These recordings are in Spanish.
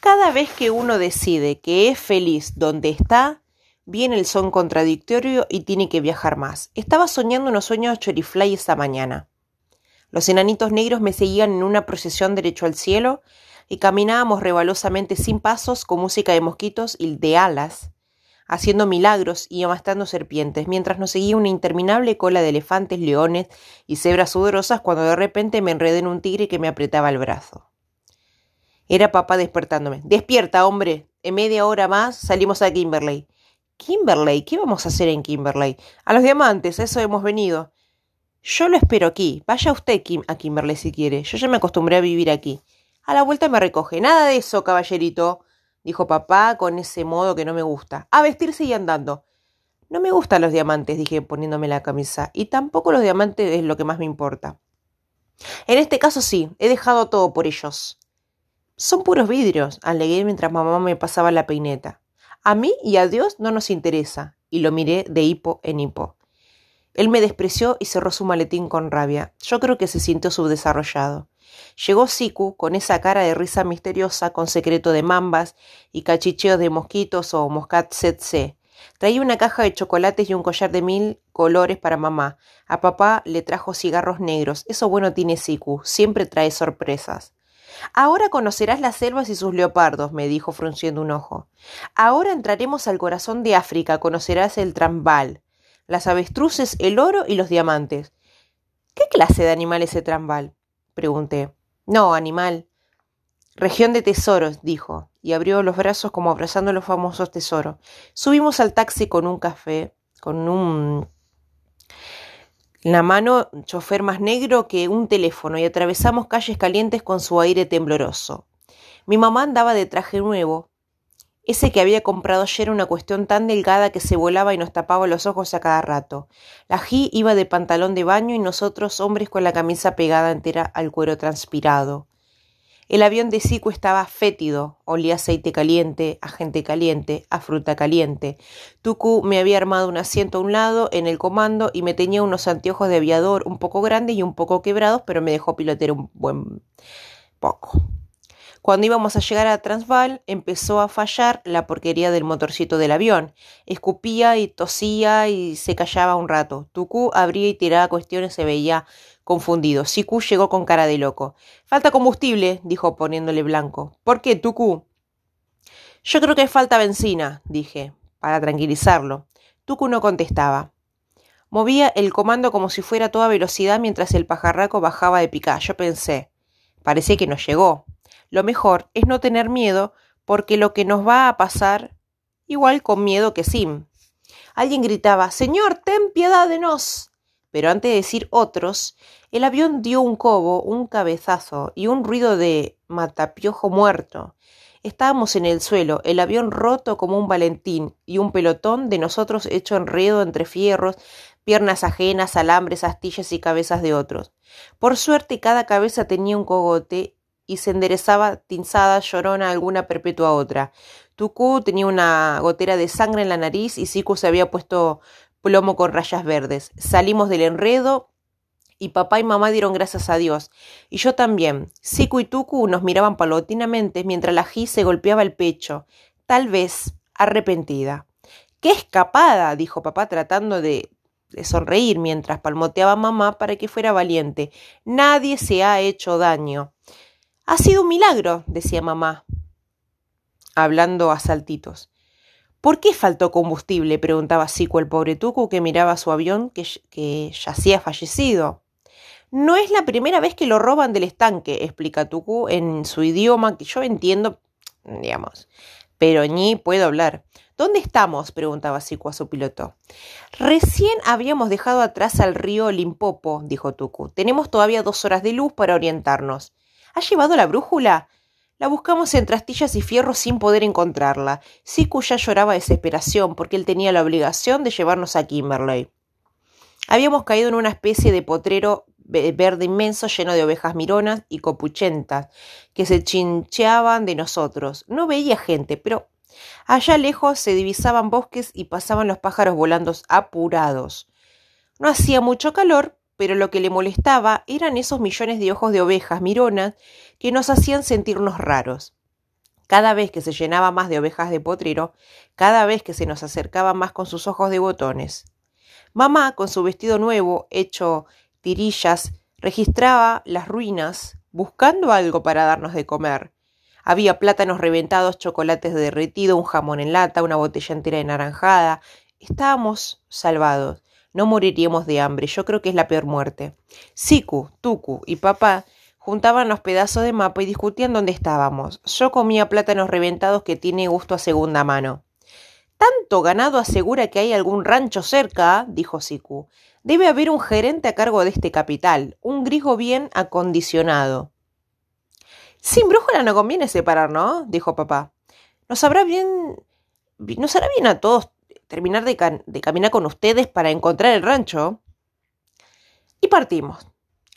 Cada vez que uno decide que es feliz donde está, viene el son contradictorio y tiene que viajar más. Estaba soñando unos sueños chorifly esta mañana. Los enanitos negros me seguían en una procesión derecho al cielo y caminábamos rebalosamente sin pasos con música de mosquitos y de alas, haciendo milagros y amastando serpientes, mientras nos seguía una interminable cola de elefantes, leones y cebras sudorosas cuando de repente me enredé en un tigre que me apretaba el brazo. Era papá despertándome. Despierta, hombre. En media hora más salimos a Kimberley. Kimberley, ¿qué vamos a hacer en Kimberley? A los diamantes, eso hemos venido. Yo lo espero aquí. Vaya usted a Kimberley si quiere. Yo ya me acostumbré a vivir aquí. A la vuelta me recoge. Nada de eso, caballerito, dijo papá con ese modo que no me gusta. A vestirse y andando. No me gustan los diamantes, dije poniéndome la camisa, y tampoco los diamantes es lo que más me importa. En este caso sí, he dejado todo por ellos. Son puros vidrios, alegué mientras mamá me pasaba la peineta. A mí y a Dios no nos interesa, y lo miré de hipo en hipo. Él me despreció y cerró su maletín con rabia. Yo creo que se sintió subdesarrollado. Llegó Siku con esa cara de risa misteriosa, con secreto de mambas y cachicheos de mosquitos o moscat tsetse. Traía una caja de chocolates y un collar de mil colores para mamá. A papá le trajo cigarros negros. Eso bueno tiene Siku, siempre trae sorpresas. Ahora conocerás las selvas y sus leopardos, me dijo frunciendo un ojo. Ahora entraremos al corazón de África, conocerás el trambal, las avestruces, el oro y los diamantes. ¿Qué clase de animal es el trambal? pregunté. No, animal. Región de tesoros, dijo, y abrió los brazos como abrazando los famosos tesoros. Subimos al taxi con un café, con un la mano chofer más negro que un teléfono y atravesamos calles calientes con su aire tembloroso. Mi mamá andaba de traje nuevo. Ese que había comprado ayer una cuestión tan delgada que se volaba y nos tapaba los ojos a cada rato. La G iba de pantalón de baño y nosotros hombres con la camisa pegada entera al cuero transpirado. El avión de Siku estaba fétido, olía aceite caliente, a gente caliente, a fruta caliente. Tuku me había armado un asiento a un lado en el comando y me tenía unos anteojos de aviador un poco grandes y un poco quebrados, pero me dejó pilotear un buen poco. Cuando íbamos a llegar a Transvaal, empezó a fallar la porquería del motorcito del avión. Escupía y tosía y se callaba un rato. Tuku abría y tiraba cuestiones, se veía confundido. Siku llegó con cara de loco. Falta combustible, dijo poniéndole blanco. ¿Por qué, Tuku? Yo creo que falta benzina, dije, para tranquilizarlo. Tuku no contestaba. Movía el comando como si fuera a toda velocidad mientras el pajarraco bajaba de picar. Yo pensé, parece que no llegó. Lo mejor es no tener miedo porque lo que nos va a pasar igual con miedo que sin. Alguien gritaba Señor, ten piedad de nos. Pero antes de decir otros, el avión dio un cobo, un cabezazo y un ruido de matapiojo muerto. Estábamos en el suelo, el avión roto como un valentín y un pelotón de nosotros hecho enredo entre fierros, piernas ajenas, alambres, astillas y cabezas de otros. Por suerte cada cabeza tenía un cogote y se enderezaba tinzada, llorona alguna perpetua otra. Tuku tenía una gotera de sangre en la nariz y Siku se había puesto plomo con rayas verdes. Salimos del enredo y papá y mamá dieron gracias a Dios. Y yo también. Siku y Tuku nos miraban palotinamente mientras la Ji se golpeaba el pecho, tal vez arrepentida. ¡Qué escapada! dijo papá tratando de, de sonreír mientras palmoteaba a mamá para que fuera valiente. Nadie se ha hecho daño. Ha sido un milagro, decía mamá, hablando a saltitos. ¿Por qué faltó combustible? preguntaba Sico el pobre Tuco que miraba su avión que, que yacía fallecido. No es la primera vez que lo roban del estanque, explica Tuku en su idioma que yo entiendo, digamos, pero ni puedo hablar. ¿Dónde estamos? preguntaba Siku a su piloto. Recién habíamos dejado atrás al río Limpopo, dijo Tuku. Tenemos todavía dos horas de luz para orientarnos. ¿Has llevado la brújula? La buscamos entre astillas y fierros sin poder encontrarla. Siku ya lloraba desesperación porque él tenía la obligación de llevarnos a Kimberley. Habíamos caído en una especie de potrero verde inmenso lleno de ovejas mironas y copuchentas que se chincheaban de nosotros. No veía gente, pero allá lejos se divisaban bosques y pasaban los pájaros volando apurados. No hacía mucho calor, pero lo que le molestaba eran esos millones de ojos de ovejas mironas que nos hacían sentirnos raros. Cada vez que se llenaba más de ovejas de potrero, cada vez que se nos acercaba más con sus ojos de botones. Mamá, con su vestido nuevo, hecho tirillas, registraba las ruinas, buscando algo para darnos de comer. Había plátanos reventados, chocolates derretido, un jamón en lata, una botella entera de naranjada. Estábamos salvados. No moriríamos de hambre. Yo creo que es la peor muerte. Siku, Tuku y papá juntaban los pedazos de mapa y discutían dónde estábamos. Yo comía plátanos reventados que tiene gusto a segunda mano. Tanto ganado asegura que hay algún rancho cerca, dijo Siku. Debe haber un gerente a cargo de este capital, un griego bien acondicionado. Sin brújula no conviene separar, ¿no? dijo papá. Nos habrá bien. Nos hará bien a todos terminar de, caminar con ustedes para encontrar el rancho. Y partimos.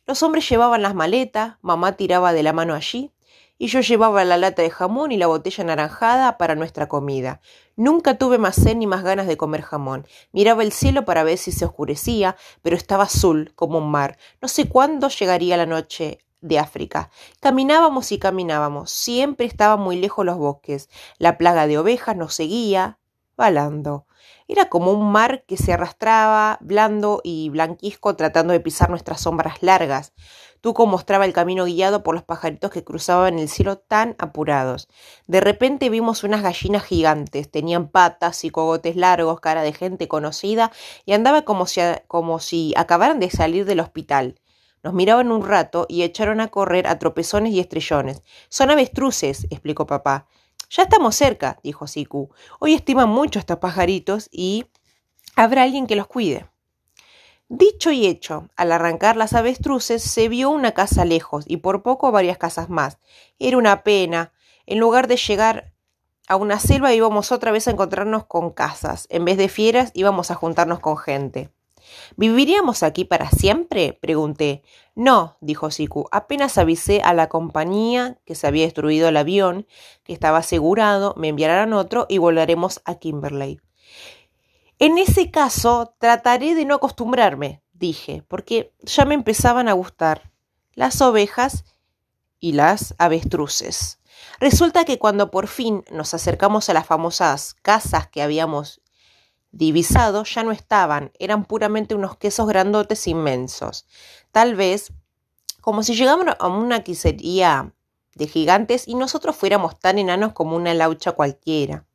Los hombres llevaban las maletas, mamá tiraba de la mano allí, y yo llevaba la lata de jamón y la botella naranjada para nuestra comida. Nunca tuve más sed ni más ganas de comer jamón. Miraba el cielo para ver si se oscurecía, pero estaba azul como un mar. No sé cuándo llegaría la noche de África. Caminábamos y caminábamos. Siempre estaban muy lejos los bosques. La plaga de ovejas nos seguía, balando. Era como un mar que se arrastraba, blando y blanquisco, tratando de pisar nuestras sombras largas. Tuco mostraba el camino guiado por los pajaritos que cruzaban el cielo tan apurados. De repente vimos unas gallinas gigantes. Tenían patas y cogotes largos, cara de gente conocida, y andaba como si, como si acabaran de salir del hospital. Nos miraban un rato y echaron a correr a tropezones y estrellones. Son avestruces, explicó papá. Ya estamos cerca, dijo Siku. Hoy estiman mucho estos pajaritos y habrá alguien que los cuide. Dicho y hecho, al arrancar las avestruces se vio una casa lejos y por poco varias casas más. Era una pena. En lugar de llegar a una selva íbamos otra vez a encontrarnos con casas. En vez de fieras íbamos a juntarnos con gente. ¿Viviríamos aquí para siempre? pregunté. No, dijo Siku. Apenas avisé a la compañía que se había destruido el avión, que estaba asegurado, me enviarán otro y volaremos a Kimberley. En ese caso, trataré de no acostumbrarme, dije, porque ya me empezaban a gustar las ovejas y las avestruces. Resulta que cuando por fin nos acercamos a las famosas casas que habíamos divisados ya no estaban, eran puramente unos quesos grandotes inmensos. Tal vez como si llegáramos a una quisería de gigantes y nosotros fuéramos tan enanos como una laucha cualquiera.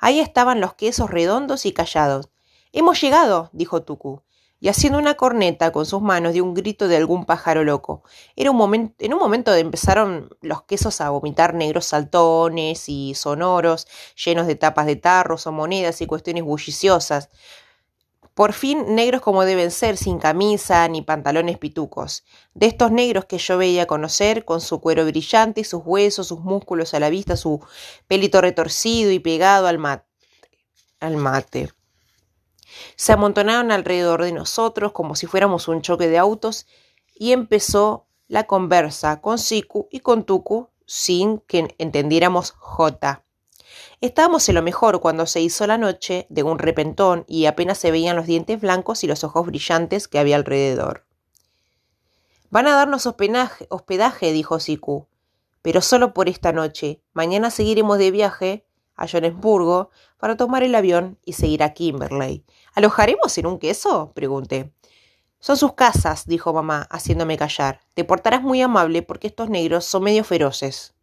Ahí estaban los quesos redondos y callados. Hemos llegado, dijo Tuku y haciendo una corneta con sus manos de un grito de algún pájaro loco. Era un momento, en un momento empezaron los quesos a vomitar negros saltones y sonoros, llenos de tapas de tarros o monedas y cuestiones bulliciosas. Por fin negros como deben ser, sin camisa ni pantalones pitucos. De estos negros que yo veía conocer, con su cuero brillante, sus huesos, sus músculos a la vista, su pelito retorcido y pegado al mate. Al mate. Se amontonaron alrededor de nosotros como si fuéramos un choque de autos y empezó la conversa con Siku y con Tuku sin que entendiéramos J. Estábamos en lo mejor cuando se hizo la noche de un repentón y apenas se veían los dientes blancos y los ojos brillantes que había alrededor. Van a darnos hospedaje, dijo Siku, pero solo por esta noche. Mañana seguiremos de viaje a Johannesburgo para tomar el avión y seguir a Kimberley. ¿Alojaremos en un queso? pregunté. Son sus casas, dijo mamá, haciéndome callar. Te portarás muy amable porque estos negros son medio feroces.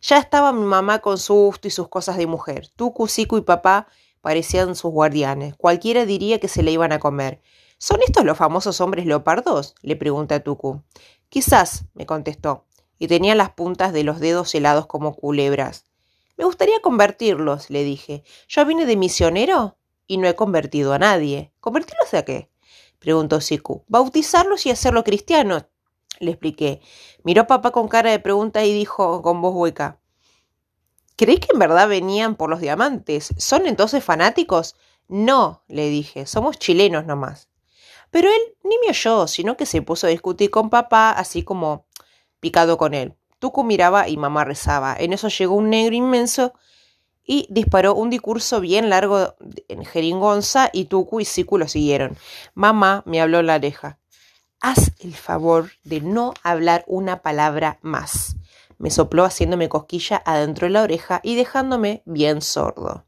Ya estaba mi mamá con su gusto y sus cosas de mujer. Tú, Cusico y papá parecían sus guardianes. Cualquiera diría que se le iban a comer. ¿Son estos los famosos hombres leopardos? le pregunté a Tuku. Quizás, me contestó, y tenía las puntas de los dedos helados como culebras. Me gustaría convertirlos, le dije. Yo vine de misionero y no he convertido a nadie. ¿Convertirlos a qué? preguntó Siku. Bautizarlos y hacerlo cristianos, le expliqué. Miró a papá con cara de pregunta y dijo con voz hueca. ¿Creéis que en verdad venían por los diamantes? ¿Son entonces fanáticos? No, le dije, somos chilenos nomás. Pero él ni me oyó, sino que se puso a discutir con papá, así como picado con él. Tuku miraba y mamá rezaba. En eso llegó un negro inmenso y disparó un discurso bien largo en jeringonza y Tuku y Siku lo siguieron. Mamá me habló en la oreja. Haz el favor de no hablar una palabra más. me sopló haciéndome cosquilla adentro de la oreja y dejándome bien sordo.